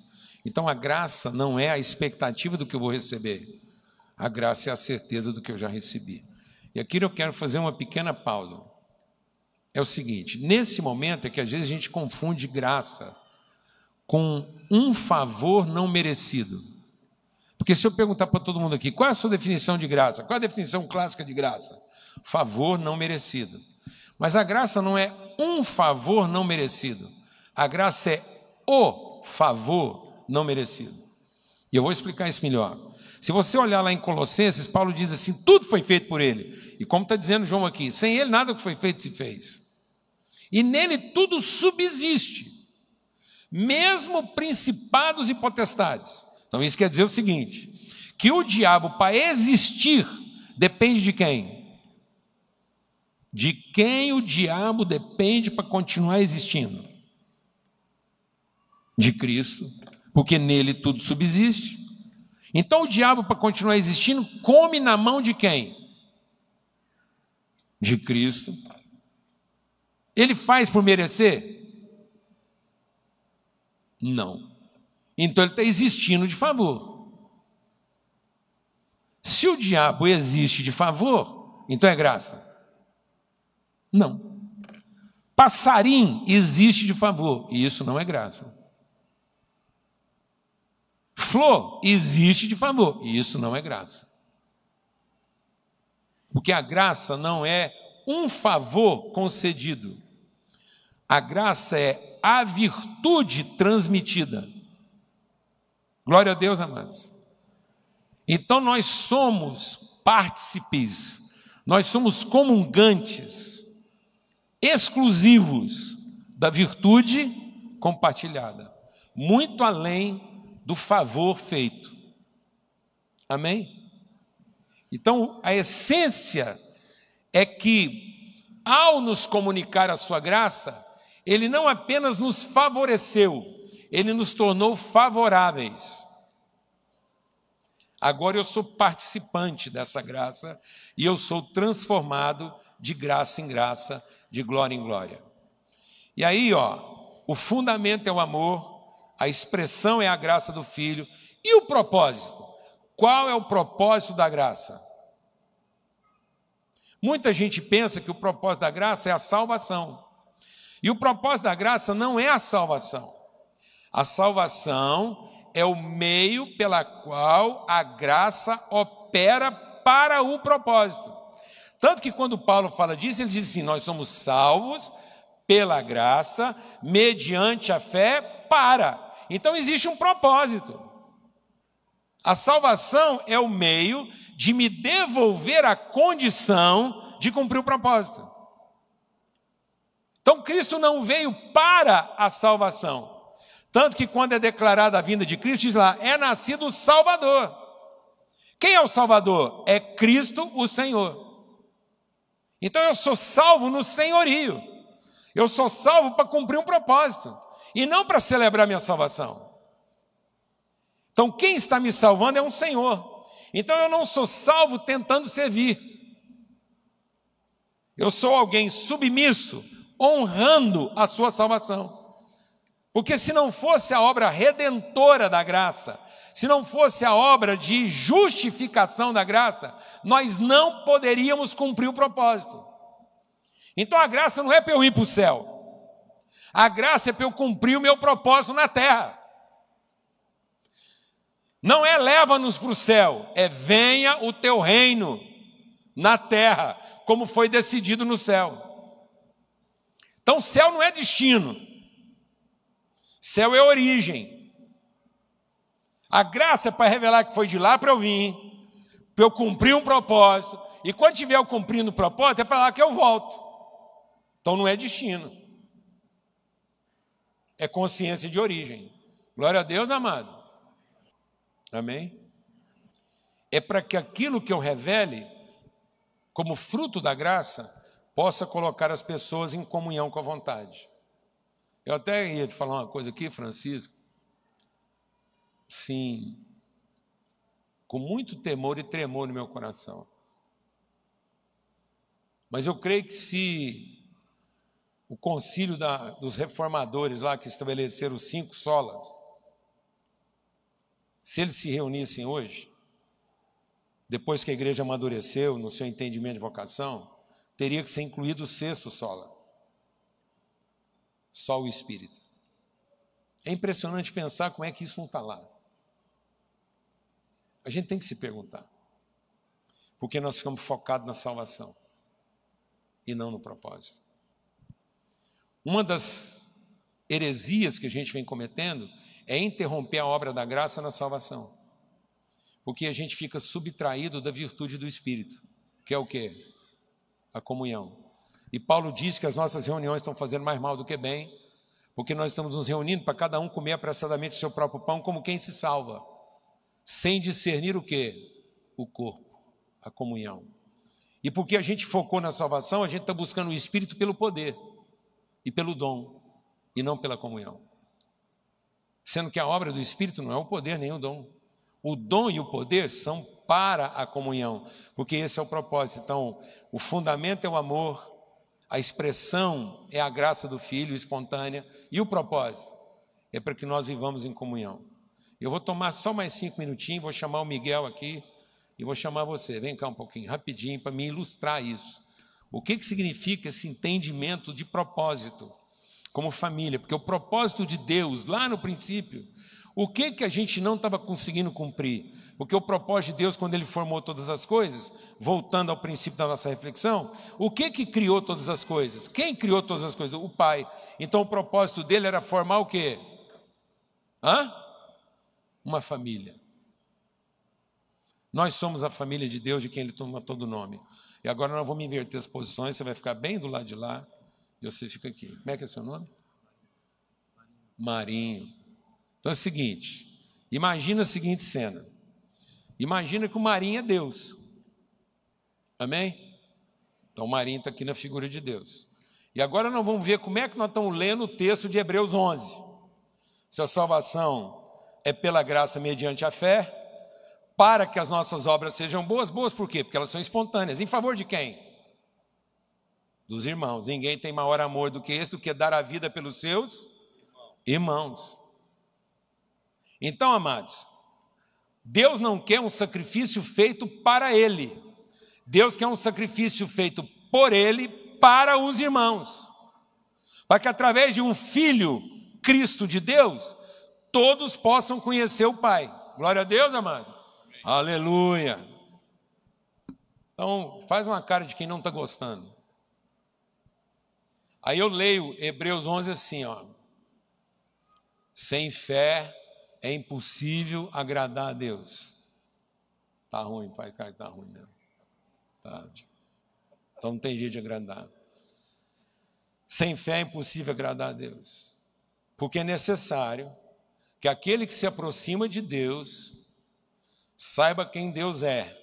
Então a graça não é a expectativa do que eu vou receber, a graça é a certeza do que eu já recebi. E aqui eu quero fazer uma pequena pausa. É o seguinte: nesse momento é que às vezes a gente confunde graça com um favor não merecido. Porque se eu perguntar para todo mundo aqui, qual é a sua definição de graça? Qual é a definição clássica de graça? Favor não merecido. Mas a graça não é um favor não merecido. A graça é o favor não merecido. E eu vou explicar isso melhor. Se você olhar lá em Colossenses, Paulo diz assim: tudo foi feito por ele. E como está dizendo João aqui, sem ele nada que foi feito se fez. E nele tudo subsiste, mesmo principados e potestades. Então isso quer dizer o seguinte: que o diabo, para existir, depende de quem? De quem o diabo depende para continuar existindo? De Cristo porque nele tudo subsiste. Então o diabo, para continuar existindo, come na mão de quem? De Cristo. Ele faz por merecer? Não. Então ele está existindo de favor. Se o diabo existe de favor, então é graça? Não. Passarim existe de favor, e isso não é graça. Flor existe de favor, e isso não é graça. Porque a graça não é um favor concedido, a graça é a virtude transmitida. Glória a Deus, amados. Então nós somos partícipes Nós somos comungantes, exclusivos da virtude compartilhada, muito além do favor feito. Amém? Então, a essência é que, ao nos comunicar a Sua graça, Ele não apenas nos favoreceu, Ele nos tornou favoráveis. Agora eu sou participante dessa graça e eu sou transformado de graça em graça, de glória em glória. E aí, ó, o fundamento é o amor, a expressão é a graça do Filho e o propósito. Qual é o propósito da graça? Muita gente pensa que o propósito da graça é a salvação. E o propósito da graça não é a salvação. A salvação é o meio pela qual a graça opera para o propósito. Tanto que quando Paulo fala disso, ele diz assim: nós somos salvos pela graça, mediante a fé, para. Então existe um propósito. A salvação é o meio de me devolver a condição de cumprir o propósito. Então Cristo não veio para a salvação. Tanto que quando é declarada a vinda de Cristo, diz lá, é nascido o Salvador. Quem é o Salvador? É Cristo o Senhor. Então eu sou salvo no senhorio. Eu sou salvo para cumprir um propósito e não para celebrar minha salvação. Então quem está me salvando é um Senhor. Então eu não sou salvo tentando servir. Eu sou alguém submisso, honrando a sua salvação. Porque se não fosse a obra redentora da graça, se não fosse a obra de justificação da graça, nós não poderíamos cumprir o propósito. Então a graça não é para eu ir para o céu, a graça é para eu cumprir o meu propósito na terra. Não é leva-nos para o céu, é venha o teu reino na terra, como foi decidido no céu. Então, céu não é destino, Céu é origem. A graça é para revelar que foi de lá para eu vir, para eu cumprir um propósito. E quando tiver eu cumprindo o propósito, é para lá que eu volto. Então não é destino. É consciência de origem. Glória a Deus, amado. Amém? É para que aquilo que eu revele, como fruto da graça, possa colocar as pessoas em comunhão com a vontade. Eu até ia te falar uma coisa aqui, Francisco. Sim, com muito temor e tremor no meu coração. Mas eu creio que se o concílio da, dos reformadores lá que estabeleceram os cinco solas, se eles se reunissem hoje, depois que a igreja amadureceu no seu entendimento de vocação, teria que ser incluído o sexto sola só o Espírito. É impressionante pensar como é que isso não está lá. A gente tem que se perguntar. Porque nós ficamos focados na salvação e não no propósito. Uma das heresias que a gente vem cometendo é interromper a obra da graça na salvação. Porque a gente fica subtraído da virtude do Espírito, que é o que? A comunhão. E Paulo diz que as nossas reuniões estão fazendo mais mal do que bem, porque nós estamos nos reunindo para cada um comer apressadamente o seu próprio pão, como quem se salva, sem discernir o que? O corpo, a comunhão. E porque a gente focou na salvação, a gente está buscando o Espírito pelo poder e pelo dom, e não pela comunhão. Sendo que a obra do Espírito não é o poder nem o dom. O dom e o poder são para a comunhão, porque esse é o propósito. Então, o fundamento é o amor, a expressão é a graça do Filho espontânea e o propósito é para que nós vivamos em comunhão. Eu vou tomar só mais cinco minutinhos, vou chamar o Miguel aqui e vou chamar você. Vem cá um pouquinho, rapidinho, para me ilustrar isso. O que, que significa esse entendimento de propósito como família? Porque o propósito de Deus, lá no princípio, o que, que a gente não estava conseguindo cumprir? Porque o propósito de Deus, quando Ele formou todas as coisas, voltando ao princípio da nossa reflexão, o que, que criou todas as coisas? Quem criou todas as coisas? O Pai. Então o propósito dele era formar o quê? Hã? Uma família. Nós somos a família de Deus, de quem Ele toma todo o nome. E agora nós vamos inverter as posições, você vai ficar bem do lado de lá e você fica aqui. Como é que é seu nome? Marinho. Então é o seguinte: imagina a seguinte cena. Imagina que o Marinho é Deus. Amém? Então o Marinho está aqui na figura de Deus. E agora nós vamos ver como é que nós estamos lendo o texto de Hebreus 11. Se a salvação é pela graça mediante a fé, para que as nossas obras sejam boas. Boas por quê? Porque elas são espontâneas. Em favor de quem? Dos irmãos. Ninguém tem maior amor do que esse, do que dar a vida pelos seus irmãos. Então, amados, Deus não quer um sacrifício feito para Ele. Deus quer um sacrifício feito por Ele para os irmãos. Para que através de um filho, Cristo de Deus, todos possam conhecer o Pai. Glória a Deus, amado. Amém. Aleluia. Então, faz uma cara de quem não está gostando. Aí eu leio Hebreus 11 assim, ó. Sem fé é impossível agradar a Deus. Tá ruim, pai, cara, tá ruim mesmo. Tá. Então não tem jeito de agradar. Sem fé é impossível agradar a Deus. Porque é necessário que aquele que se aproxima de Deus saiba quem Deus é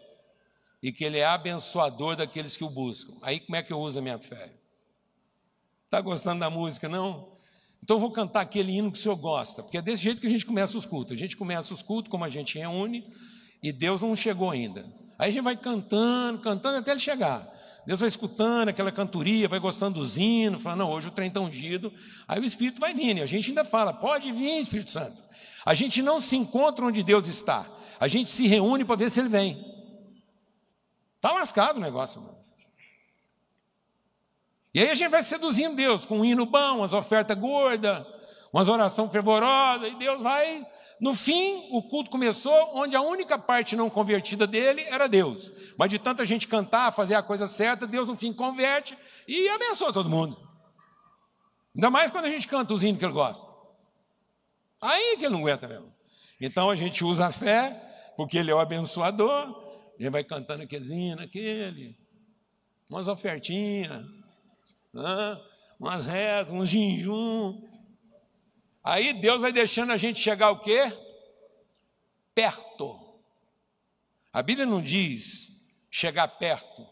e que Ele é abençoador daqueles que o buscam. Aí como é que eu uso a minha fé? Está gostando da música, não? Então eu vou cantar aquele hino que o senhor gosta, porque é desse jeito que a gente começa os cultos. A gente começa os cultos como a gente reúne e Deus não chegou ainda. Aí a gente vai cantando, cantando até ele chegar. Deus vai escutando aquela cantoria, vai gostando dos hinos, fala, não, hoje o trem está ungido. Aí o Espírito vai vindo, e a gente ainda fala, pode vir, Espírito Santo. A gente não se encontra onde Deus está, a gente se reúne para ver se ele vem. Está lascado o negócio, mano. E aí a gente vai seduzindo Deus com um hino bom, umas ofertas gordas, umas orações fervorosas, e Deus vai. No fim, o culto começou onde a única parte não convertida dele era Deus. Mas de tanta gente cantar, fazer a coisa certa, Deus no fim converte e abençoa todo mundo. Ainda mais quando a gente canta os hinos que ele gosta. Aí que ele não aguenta mesmo. Então a gente usa a fé, porque ele é o abençoador, gente vai cantando aqueles hinos, aquele, umas ofertinhas, né? umas rezas, uns jejum. Aí Deus vai deixando a gente chegar o quê? Perto. A Bíblia não diz chegar perto.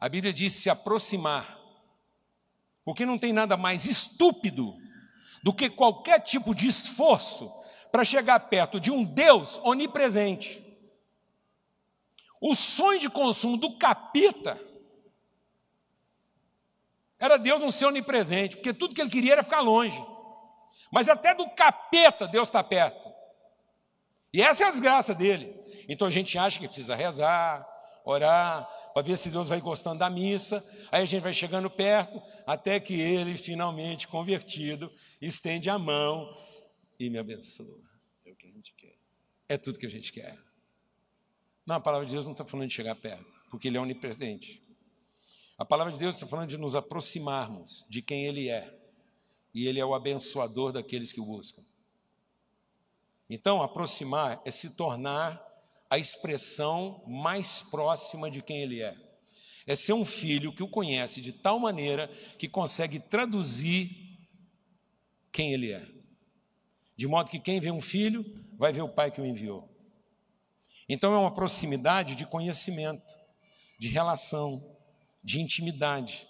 A Bíblia diz se aproximar. Porque não tem nada mais estúpido do que qualquer tipo de esforço para chegar perto de um Deus onipresente. O sonho de consumo do capeta era Deus não ser onipresente, porque tudo que ele queria era ficar longe. Mas até do capeta Deus está perto. E essa é a desgraça dele. Então a gente acha que precisa rezar, orar, para ver se Deus vai gostando da missa. Aí a gente vai chegando perto, até que ele, finalmente convertido, estende a mão e me abençoa. É o que a gente quer. É tudo que a gente quer. Não, a palavra de Deus não está falando de chegar perto, porque ele é onipresente. A palavra de Deus está falando de nos aproximarmos de quem ele é e Ele é o abençoador daqueles que o buscam. Então, aproximar é se tornar a expressão mais próxima de quem Ele é. É ser um filho que o conhece de tal maneira que consegue traduzir quem Ele é. De modo que quem vê um filho vai ver o pai que o enviou. Então, é uma proximidade de conhecimento, de relação, de intimidade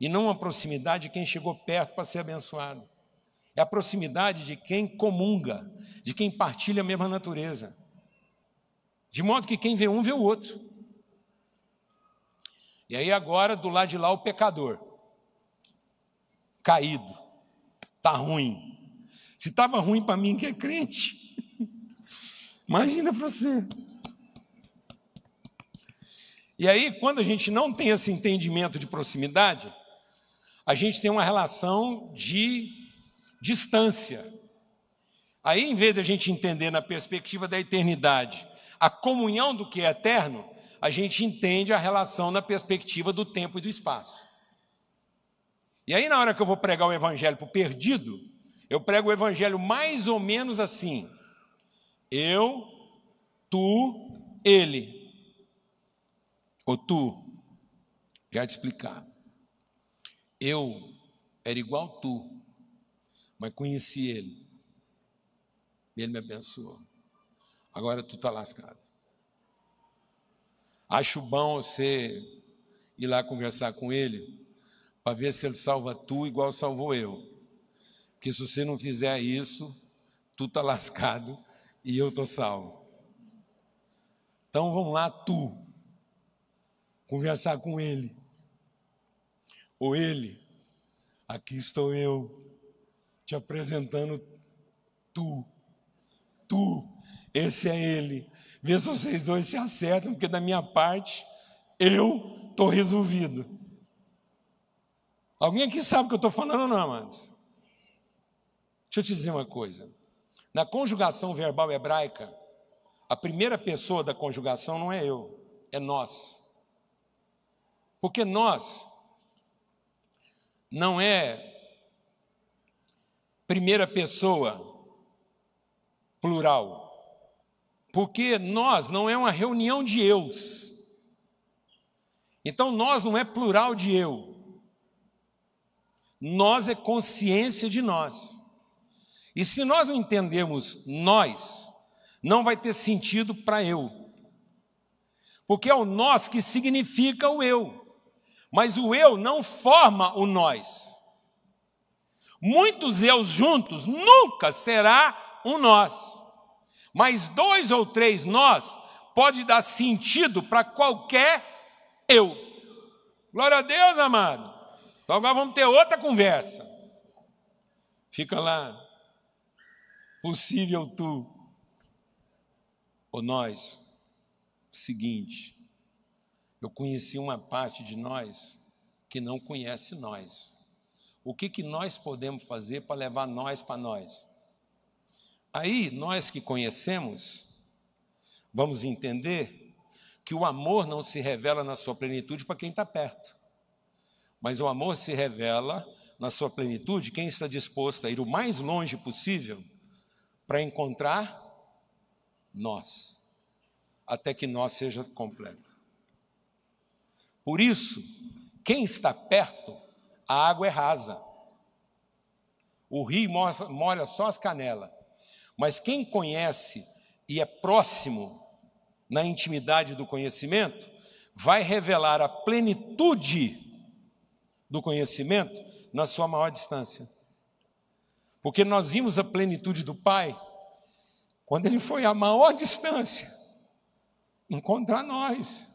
e não a proximidade de quem chegou perto para ser abençoado. É a proximidade de quem comunga, de quem partilha a mesma natureza. De modo que quem vê um, vê o outro. E aí agora, do lado de lá, o pecador. Caído. Está ruim. Se estava ruim para mim que é crente, [laughs] imagina para você. E aí, quando a gente não tem esse entendimento de proximidade, a gente tem uma relação de distância. Aí, em vez de a gente entender na perspectiva da eternidade a comunhão do que é eterno, a gente entende a relação na perspectiva do tempo e do espaço. E aí, na hora que eu vou pregar o evangelho para o perdido, eu prego o evangelho mais ou menos assim: eu, tu, ele. Ou tu. Quero te explicar. Eu era igual tu, mas conheci ele. E ele me abençoou. Agora tu está lascado. Acho bom você ir lá conversar com ele, para ver se ele salva tu igual salvou eu. Porque se você não fizer isso, tu está [laughs] lascado e eu estou salvo. Então vamos lá, tu, conversar com ele. Ou ele, aqui estou eu, te apresentando tu. Tu, esse é ele. Vê se vocês dois se acertam, porque da minha parte, eu estou resolvido. Alguém aqui sabe o que eu estou falando ou não, amados? Deixa eu te dizer uma coisa. Na conjugação verbal hebraica, a primeira pessoa da conjugação não é eu, é nós. Porque nós não é primeira pessoa plural. Porque nós não é uma reunião de eus. Então nós não é plural de eu. Nós é consciência de nós. E se nós não entendermos nós, não vai ter sentido para eu. Porque é o nós que significa o eu. Mas o eu não forma o nós. Muitos eus juntos nunca será um nós. Mas dois ou três nós pode dar sentido para qualquer eu. Glória a Deus, amado. Então agora vamos ter outra conversa. Fica lá. Possível tu. Ou nós. O seguinte. Eu conheci uma parte de nós que não conhece nós. O que, que nós podemos fazer para levar nós para nós? Aí, nós que conhecemos, vamos entender que o amor não se revela na sua plenitude para quem está perto, mas o amor se revela na sua plenitude quem está disposto a ir o mais longe possível para encontrar nós, até que nós seja completo. Por isso, quem está perto, a água é rasa. O rio molha só as canelas. Mas quem conhece e é próximo na intimidade do conhecimento, vai revelar a plenitude do conhecimento na sua maior distância. Porque nós vimos a plenitude do Pai quando ele foi a maior distância encontrar nós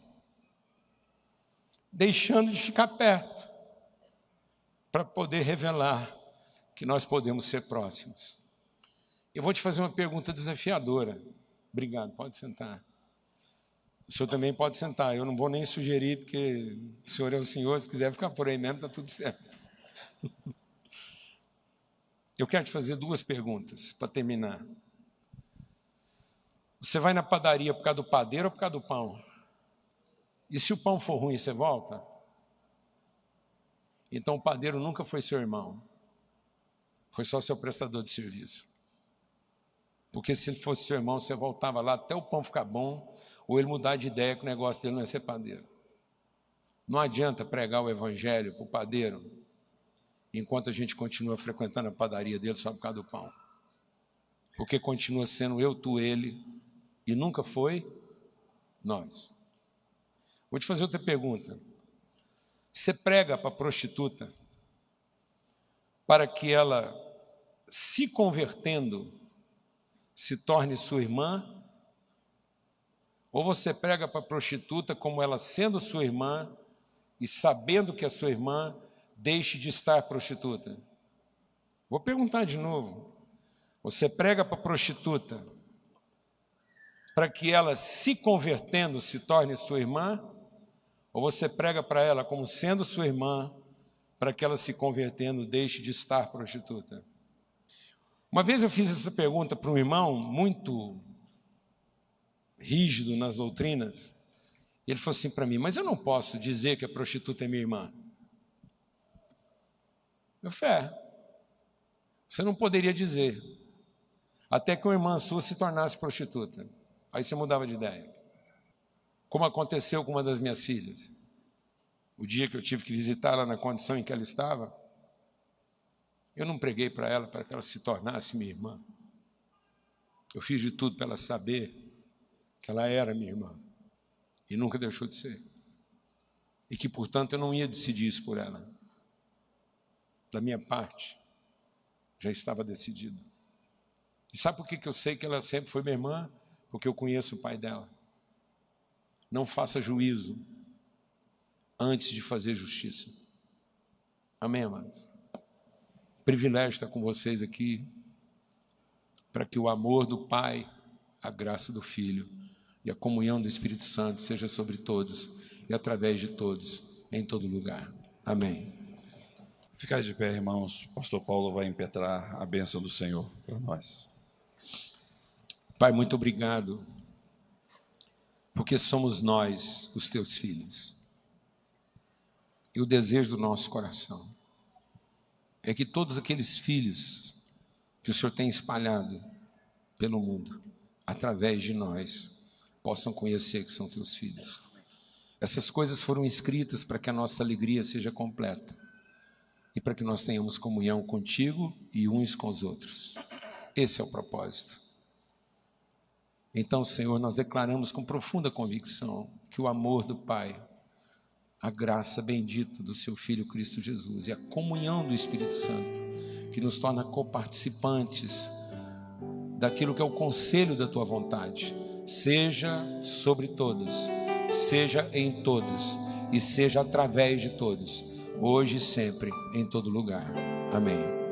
deixando de ficar perto, para poder revelar que nós podemos ser próximos. Eu vou te fazer uma pergunta desafiadora. Obrigado, pode sentar. O senhor também pode sentar. Eu não vou nem sugerir, porque o senhor é o senhor, se quiser ficar por aí mesmo, está tudo certo. [laughs] Eu quero te fazer duas perguntas para terminar. Você vai na padaria por causa do padeiro ou por causa do pão? E se o pão for ruim, você volta? Então o padeiro nunca foi seu irmão, foi só seu prestador de serviço. Porque se ele fosse seu irmão, você voltava lá até o pão ficar bom, ou ele mudar de ideia que o negócio dele não é ser padeiro. Não adianta pregar o evangelho para o padeiro enquanto a gente continua frequentando a padaria dele só por causa do pão. Porque continua sendo eu, tu, ele, e nunca foi nós. Vou te fazer outra pergunta. Você prega para a prostituta para que ela, se convertendo, se torne sua irmã? Ou você prega para a prostituta como ela sendo sua irmã e sabendo que é sua irmã, deixe de estar prostituta? Vou perguntar de novo. Você prega para a prostituta para que ela, se convertendo, se torne sua irmã? Ou você prega para ela como sendo sua irmã, para que ela se convertendo deixe de estar prostituta? Uma vez eu fiz essa pergunta para um irmão muito rígido nas doutrinas. Ele falou assim para mim: Mas eu não posso dizer que a prostituta é minha irmã. Eu fé. Você não poderia dizer. Até que uma irmã sua se tornasse prostituta. Aí você mudava de ideia como aconteceu com uma das minhas filhas. o dia que eu tive que visitá-la na condição em que ela estava, eu não preguei para ela para que ela se tornasse minha irmã. Eu fiz de tudo para ela saber que ela era minha irmã e nunca deixou de ser. E que, portanto, eu não ia decidir isso por ela. Da minha parte, já estava decidido. E sabe por que eu sei que ela sempre foi minha irmã? Porque eu conheço o pai dela. Não faça juízo antes de fazer justiça. Amém, amados? Privilégio estar com vocês aqui para que o amor do Pai, a graça do Filho e a comunhão do Espírito Santo seja sobre todos e através de todos, em todo lugar. Amém. Ficar de pé, irmãos. Pastor Paulo vai impetrar a bênção do Senhor para nós. Pai, muito obrigado, porque somos nós, os teus filhos. E o desejo do nosso coração é que todos aqueles filhos que o Senhor tem espalhado pelo mundo, através de nós, possam conhecer que são teus filhos. Essas coisas foram escritas para que a nossa alegria seja completa e para que nós tenhamos comunhão contigo e uns com os outros. Esse é o propósito. Então, Senhor, nós declaramos com profunda convicção que o amor do Pai, a graça bendita do seu Filho Cristo Jesus e a comunhão do Espírito Santo, que nos torna coparticipantes daquilo que é o conselho da tua vontade, seja sobre todos, seja em todos e seja através de todos, hoje e sempre, em todo lugar. Amém.